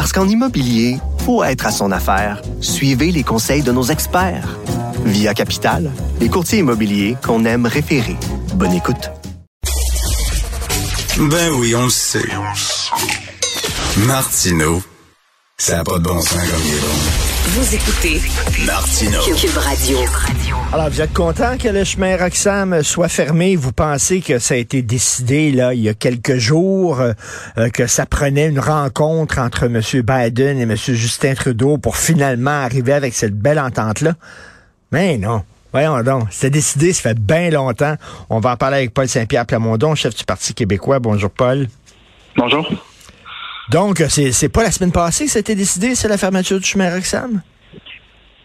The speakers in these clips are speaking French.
Parce qu'en immobilier, faut être à son affaire. Suivez les conseils de nos experts. Via Capital, les courtiers immobiliers qu'on aime référer. Bonne écoute. Ben oui, on le sait. Martineau, ça n'a pas de bon sens comme il est bon. Vous écoutez Martineau. Cube Radio. Alors, vous êtes content que le chemin Roxham soit fermé? Vous pensez que ça a été décidé là il y a quelques jours, euh, euh, que ça prenait une rencontre entre M. Biden et M. Justin Trudeau pour finalement arriver avec cette belle entente-là? Mais non. Voyons donc, c'était décidé, ça fait bien longtemps. On va en parler avec Paul Saint-Pierre Plamondon, chef du Parti québécois. Bonjour, Paul. Bonjour. Donc, c'est, c'est pas la semaine passée que c'était décidé, c'est la fermeture du chemin Roxham?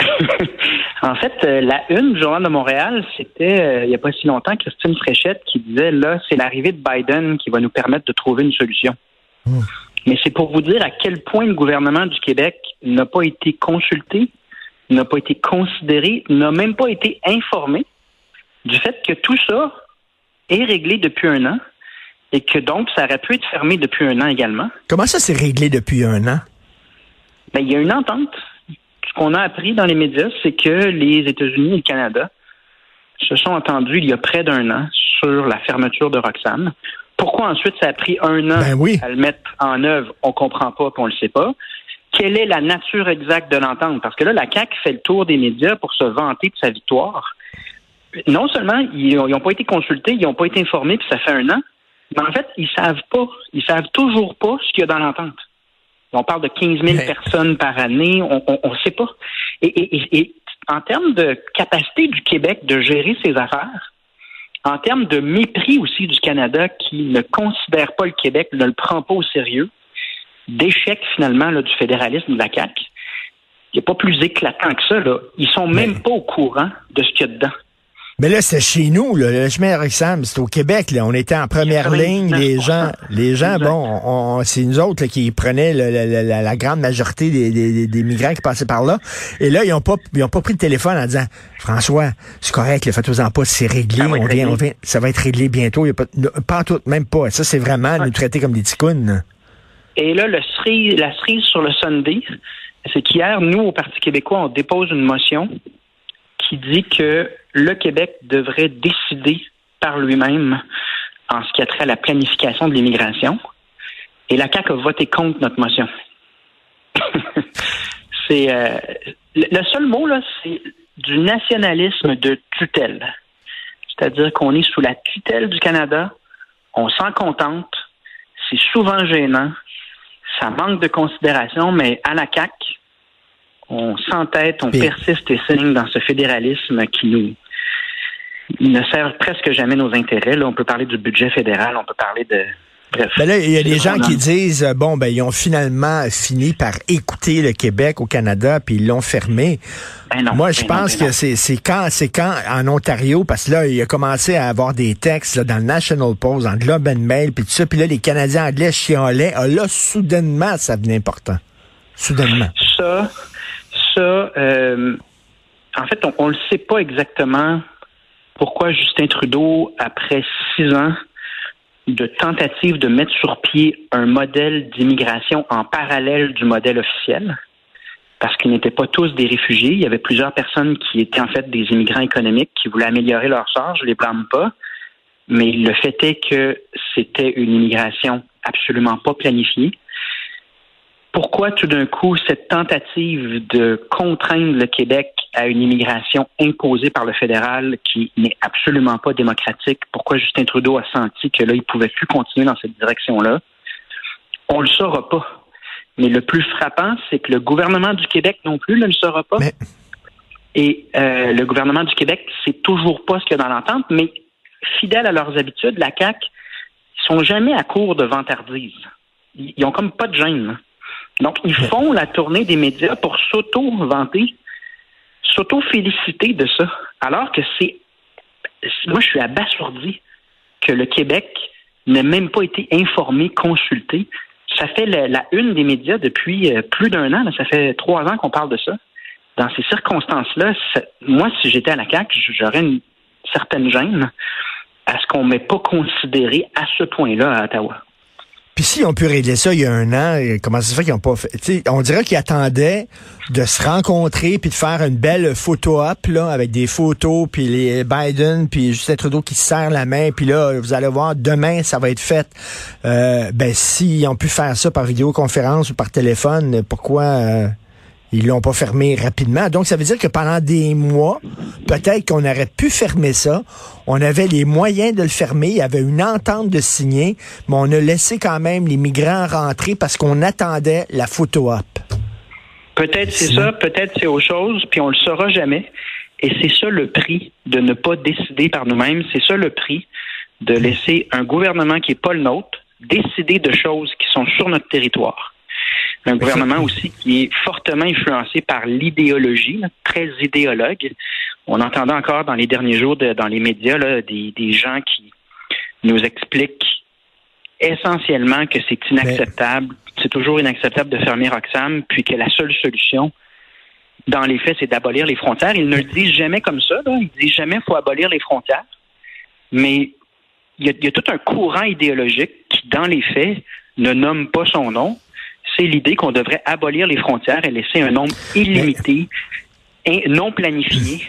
en fait, euh, la une du Journal de Montréal, c'était euh, il n'y a pas si longtemps Christine Fréchette qui disait là, c'est l'arrivée de Biden qui va nous permettre de trouver une solution. Mais c'est pour vous dire à quel point le gouvernement du Québec n'a pas été consulté, n'a pas été considéré, n'a même pas été informé du fait que tout ça est réglé depuis un an et que donc ça aurait pu être fermé depuis un an également. Comment ça s'est réglé depuis un an? Ben, il y a une entente. Qu'on a appris dans les médias, c'est que les États-Unis et le Canada se sont entendus il y a près d'un an sur la fermeture de Roxham. Pourquoi ensuite ça a pris un an Ben oui. à le mettre en œuvre, on comprend pas, puis on le sait pas. Quelle est la nature exacte de l'entente? Parce que là, la CAQ fait le tour des médias pour se vanter de sa victoire. Non seulement ils n'ont pas été consultés, ils n'ont pas été informés, puis ça fait un an, mais en fait, ils savent pas, ils savent toujours pas ce qu'il y a dans l'entente. On parle de 15 000 Mais- personnes par année, on ne sait pas. Et, et- et- et en termes de capacité du Québec de gérer ses affaires, en termes de mépris aussi du Canada qui ne considère pas le Québec, ne le prend pas au sérieux, d'échec finalement là, du fédéralisme de la CAQ, il n'y a pas plus éclatant que ça. Là. Ils sont même Mais- pas au courant de ce qu'il y a dedans. Mais là, c'est chez nous, là, le chemin Roxham, c'est au Québec, là. On était en première ligne, les gens, les gens, bon, on, on- c'est nous autres là, qui prenaient le- le- la, la grande majorité des, des- des migrants qui passaient par là. Et là, ils ont pas, ils ont pas pris le téléphone en disant, François, c'est correct, le faites-en pas, c'est réglé, on vient, on vient, ça va être réglé bientôt. Il y a pas, pas en tout, même pas. Ça, c'est vraiment nous traiter comme des ticounes. Et là, le cerise- la cerise sur le Sunday, c'est qu'hier, nous, au Parti québécois, on dépose une motion qui dit que le Québec devrait décider par lui-même en ce qui a trait à la planification de l'immigration. Et la CAQ a voté contre notre motion. c'est euh, le seul mot là, c'est du nationalisme de tutelle. C'est-à-dire qu'on est sous la tutelle du Canada, on s'en contente, c'est souvent gênant, ça manque de considération, mais à la CAQ, on s'entête, on persiste et signe dans ce fédéralisme qui nous il ne sert presque jamais nos intérêts. Là, on peut parler du budget fédéral, on peut parler de bref. Ben là, il y a des gens qui disent, euh, bon, ben, ils ont finalement fini par écouter le Québec au Canada, puis ils l'ont fermé. Ben non, Moi, je ben pense ben que c'est quand c'est quand en Ontario, parce que là, il a commencé à avoir des textes là, dans le National Post, dans le Globe and Mail, puis tout ça, puis là, les Canadiens anglais chialaient. Ah, là, soudainement, ça devenait important. Soudainement. Ça, ça, euh, en fait, on ne le sait pas exactement pourquoi Justin Trudeau, après six ans de tentative de mettre sur pied un modèle d'immigration en parallèle du modèle officiel, parce qu'ils n'étaient pas tous des réfugiés, il y avait plusieurs personnes qui étaient en fait des immigrants économiques qui voulaient améliorer leur sort, je les blâme pas, mais le fait est que c'était une immigration absolument pas planifiée pourquoi tout d'un coup cette tentative de contraindre le Québec à une immigration imposée par le fédéral qui n'est absolument pas démocratique, pourquoi Justin Trudeau a senti que là, il pouvait plus continuer dans cette direction-là, on le saura pas. Mais le plus frappant, c'est que le gouvernement du Québec non plus ne le saura pas. Mais- Et euh, le gouvernement du Québec sait toujours pas ce qu'il y a dans l'entente, mais fidèles à leurs habitudes, la CAQ, ils sont jamais à court de vantardise. Ils, ils ont comme pas de gêne. Donc, ils font la tournée des médias pour s'auto-vanter, s'auto-féliciter de ça. Alors que c'est. Moi, je suis abasourdi que le Québec n'ait même pas été informé, consulté. Ça fait la, une des médias depuis euh, plus d'un an. ça fait trois ans qu'on parle de ça. Dans ces circonstances-là, moi, si j'étais à la CAQ, j'aurais une certaine gêne à ce qu'on ne m'ait pas considéré à ce point-là à Ottawa. Puis si on peut régler ça il y a un an, comment ça se fait qu'ils n'ont pas fait? on dirait qu'ils attendaient de se rencontrer puis de faire une belle photo up là, avec des photos, puis les Biden, puis Justin Trudeau qui se la main, puis là, vous allez voir, demain, ça va être fait. Euh, ben, s'ils ont pu faire ça par vidéoconférence ou par téléphone, pourquoi... Euh, ils l'ont pas fermé rapidement. Donc, ça veut dire que pendant des mois, peut-être qu'on aurait pu fermer ça. On avait les moyens de le fermer. Il y avait une entente de signer, mais on a laissé quand même les migrants rentrer parce qu'on attendait la photo-op. Peut-être c'est ça, peut-être c'est autre chose, puis on le saura jamais. Et c'est ça le prix de ne pas décider par nous-mêmes. C'est ça le prix de laisser un gouvernement qui n'est pas le nôtre décider de choses qui sont sur notre territoire un gouvernement aussi qui est fortement influencé par l'idéologie, très idéologue. On entendait encore dans les derniers jours dans les médias des, gens qui nous expliquent essentiellement que c'est inacceptable, c'est toujours inacceptable de fermer Roxham, puis que la seule solution, dans les faits, c'est d'abolir les frontières. Ils ne le disent jamais comme ça. Là. Ils disent jamais qu'il faut abolir les frontières. Mais il y, a, tout un courant idéologique qui, dans les faits, ne nomme pas son nom, c'est l'idée qu'on devrait abolir les frontières et laisser un nombre illimité et non planifié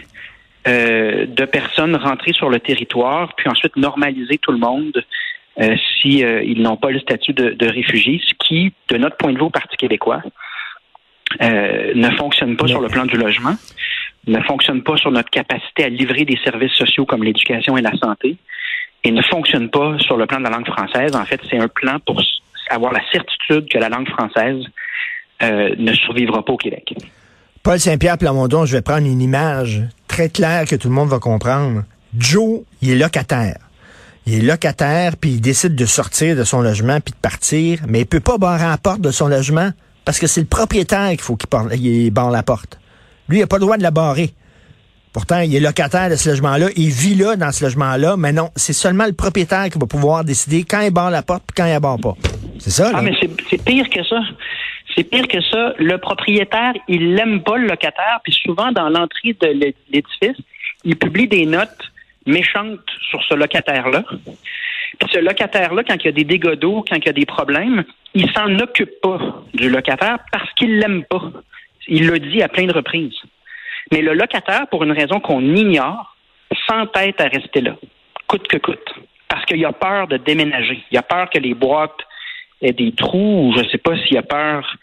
euh, de personnes rentrer sur le territoire, puis ensuite normaliser tout le monde euh, si euh, ils n'ont pas le statut de, de réfugié, ce qui, de notre point de vue au Parti québécois, ne fonctionne pas sur le plan du logement, ne fonctionne pas sur notre capacité à livrer des services sociaux comme l'éducation et la santé, et ne fonctionne pas sur le plan de la langue française. En fait, c'est un plan pour avoir la certitude que la langue française euh, ne survivra pas au Québec. Paul Saint-Pierre Plamondon, je vais prendre une image très claire que tout le monde va comprendre. Joe, il est locataire. Il est locataire, puis il décide de sortir de son logement puis de partir, mais il peut pas barrer la porte de son logement parce que c'est le propriétaire qu'il faut qu'il barre la porte. Lui, il n'a pas le droit de la barrer. Pourtant, il est locataire de ce logement-là, il vit là dans ce logement-là, mais non, c'est seulement le propriétaire qui va pouvoir décider quand il barre la porte et quand il ne barre pas. C'est ça, là. Ah, mais c'est pire que ça. C'est pire que ça. Le propriétaire, il n'aime pas le locataire, puis souvent, dans l'entrée de l'édifice, il publie des notes méchantes sur ce locataire-là. Puis ce locataire-là, quand il y a des dégâts d'eau, quand il y a des problèmes, il s'en occupe pas du locataire parce qu'il l'aime pas. Il l'a dit à plein de reprises. Mais le locataire, pour une raison qu'on ignore, s'entête à rester là, coûte que coûte, parce qu'il a peur de déménager. Il a peur que les boîtes aient des trous, ou je ne sais pas s'il a peur.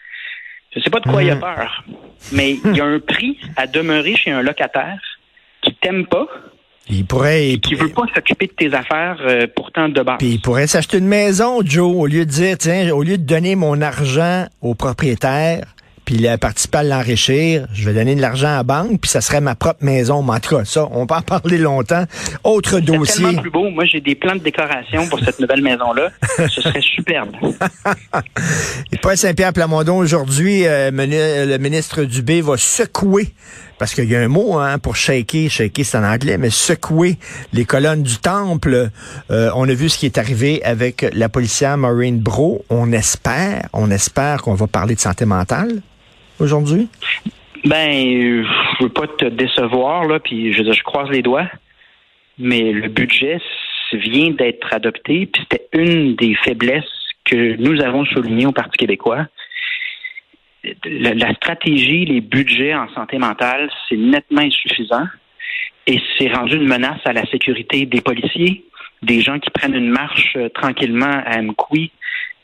Je ne sais pas de quoi il a hmm. peur. Mais il y a un prix à demeurer chez un locataire qui t'aime pas, il pourrait, qui veut pas s'occuper de tes affaires euh, pourtant de base. Puis il pourrait s'acheter une maison, Joe, au lieu de dire tiens, au lieu de donner mon argent au propriétaire, puis il a participé à l'enrichir, je vais donner de l'argent à la banque, puis ça serait ma propre maison. Mais en tout cas, ça, on peut en parler longtemps. Autre dossier. C'est tellement plus beau. Moi, j'ai des plans de décoration pour cette nouvelle maison-là. Ce serait superbe. Et Paul Saint-Pierre Plamondon, aujourd'hui, euh, le ministre Dubé va secouer parce qu'il y a un mot hein, pour shaker, shaker c'est en anglais, mais secouer les colonnes du temple. Euh, on a vu ce qui est arrivé avec la policière Maureen Bro. On espère, on espère qu'on va parler de santé mentale aujourd'hui? Ben, je veux pas te décevoir, là, puis je, je croise les doigts, mais le budget vient d'être adopté, puis c'était une des faiblesses que nous avons soulignées au Parti québécois. La, stratégie, les budgets en santé mentale, c'est nettement insuffisant et c'est rendu une menace à la sécurité des policiers, des gens qui prennent une marche euh, tranquillement à Mkoui,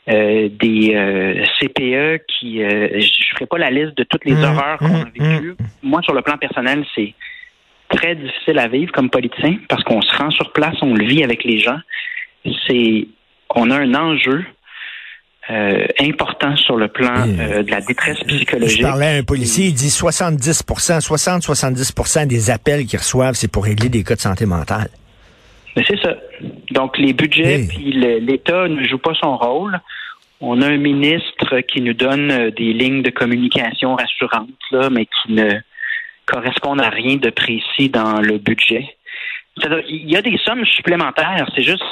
euh, des euh, CPE qui euh, je ferai pas la liste de toutes les mmh, horreurs qu'on a mmh, vécues. Mmh. Moi, sur le plan personnel, c'est très difficile à vivre comme politicien parce qu'on se rend sur place, on le vit avec les gens. C'est on a un enjeu euh, important sur le plan de la détresse psychologique. Je parlais à un policier, il dit 70% 60-70% des appels qu'ils reçoivent, c'est pour régler des cas de santé mentale. Mais c'est ça. Donc, les budgets, puis l'État ne joue pas son rôle. on a un ministre qui nous donne euh, des lignes de communication rassurantes, là, mais qui ne correspondent à rien de précis dans le budget. Il y a des sommes supplémentaires, c'est juste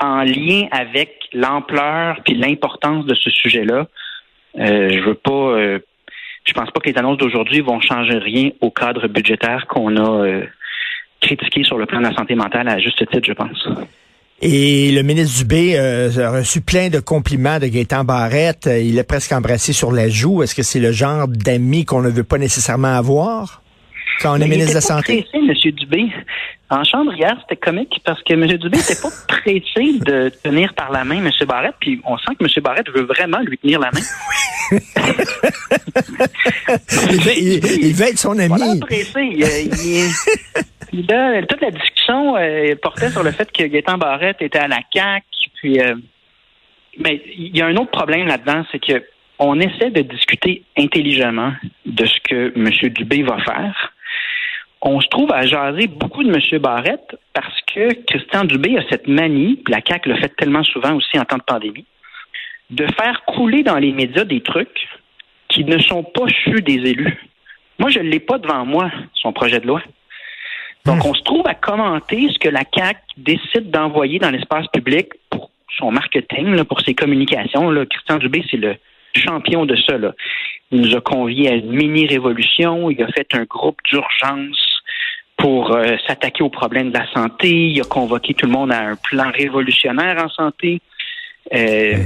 en lien avec l'ampleur puis l'importance de ce sujet-là. Euh, je veux pas, euh, je pense pas que les annonces d'aujourd'hui vont changer rien au cadre budgétaire qu'on a euh, critiqué sur le plan de la santé mentale à juste titre, je pense. Et le ministre Dubé euh, a reçu plein de compliments de Gaétan Barrette. Il est presque embrassé sur la joue. Est-ce que c'est le genre d'ami qu'on ne veut pas nécessairement avoir? Quand on est ministre de la Santé? Pressé, M. Dubé. En chambre hier, c'était comique parce que M. Dubé n'était pas pressé de tenir par la main M. Barrette, puis on sent que M. Barrette veut vraiment lui tenir la main. il, veut, il, il, veut, être son ami. Voilà, pressé. Il, il, là, toute la discussion euh, portait sur le fait que Gaétan Barrette était à la CAQ. Puis, euh, mais il y a un autre problème là-dedans, c'est que on essaie de discuter intelligemment de ce que M. Dubé va faire. On se trouve à jaser beaucoup de M. Barrette parce que Christian Dubé a cette manie, puis la CAQ le fait tellement souvent aussi en temps de pandémie, de faire couler dans les médias des trucs qui ne sont pas chus des élus. Moi, je ne l'ai pas devant moi, son projet de loi. Donc, on se trouve à commenter ce que la CAC décide d'envoyer dans l'espace public pour son marketing, là, pour ses communications. Là. Christian Dubé, c'est le champion de ça. Là. Il nous a conviés à une mini-révolution. Il a fait un groupe d'urgence pour euh, s'attaquer aux problèmes de la santé. Il a convoqué tout le monde à un plan révolutionnaire en santé. Euh,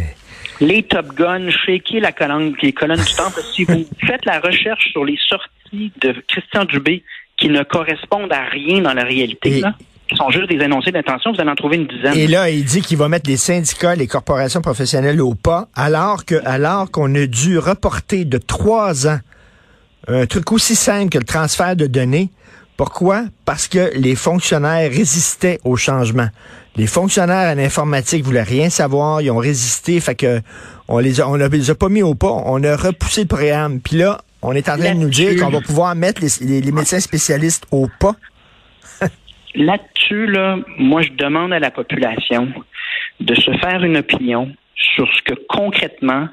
les Top Gun, shaker la colonne, les colonnes du temple. Si vous faites la recherche sur les sorties de Christian Dubé qui ne correspondent à rien dans la réalité, Et- là, qui sont juste des énoncés d'intention, vous allez en trouver une dizaine. Et là, il dit qu'il va mettre les syndicats, les corporations professionnelles au pas, alors que, alors qu'on a dû reporter de trois ans un truc aussi simple que le transfert de données. Pourquoi? Parce que les fonctionnaires résistaient au changement. Les fonctionnaires à l'informatique voulaient rien savoir, ils ont résisté, fait que on les a, on les a pas mis au pas, on a repoussé le préambule. Puis là, on est en train de nous dire qu'on va pouvoir mettre les, les- les médecins spécialistes au pas. Là-dessus, là, moi, je demande à la population de se faire une opinion sur ce que concrètement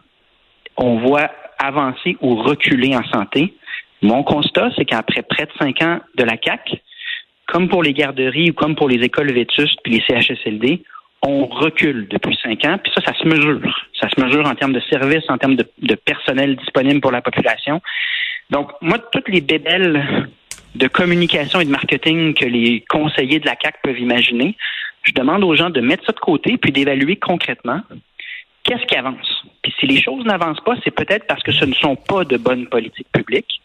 on voit avancer ou reculer en santé. Mon constat, c'est qu'après près de cinq ans de la CAC, comme pour les garderies ou comme pour les écoles vétustes puis les CHSLD, on recule depuis cinq ans, puis ça, ça se mesure. Ça se mesure en termes de services, en termes de, personnel disponible pour la population. Donc, moi, toutes les bébelles de communication et de marketing que les conseillers de la CAC peuvent imaginer, je demande aux gens de mettre ça de côté puis d'évaluer concrètement qu'est-ce qui avance. Puis si les choses n'avancent pas, c'est peut-être parce que ce ne sont pas de bonnes politiques publiques.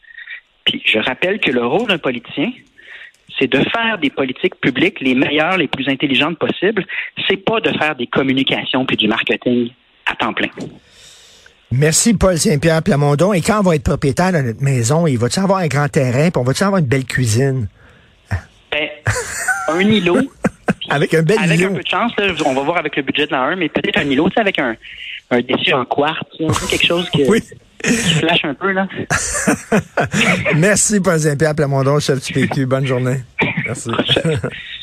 Puis je rappelle que le rôle d'un politicien, c'est de faire des politiques publiques les meilleures, les plus intelligentes possibles. C'est pas de faire des communications puis du marketing à temps plein. Merci, Paul Saint-Pierre Plamondon. Et quand on va être propriétaire de notre maison, il va-tu avoir un grand terrain, puis on va-tu avoir une belle cuisine? Ben, un îlot, Avec un bel avec îlot. un peu de chance, là, on va voir avec le budget de l'an 1, mais peut-être un îlot, avec un, un dessus en quartz, tu sais, quelque chose qui, Oui. qui flash un peu, là. Merci, Paul Saint-Pierre Plamondon, chef du PQ. Bonne journée. Merci.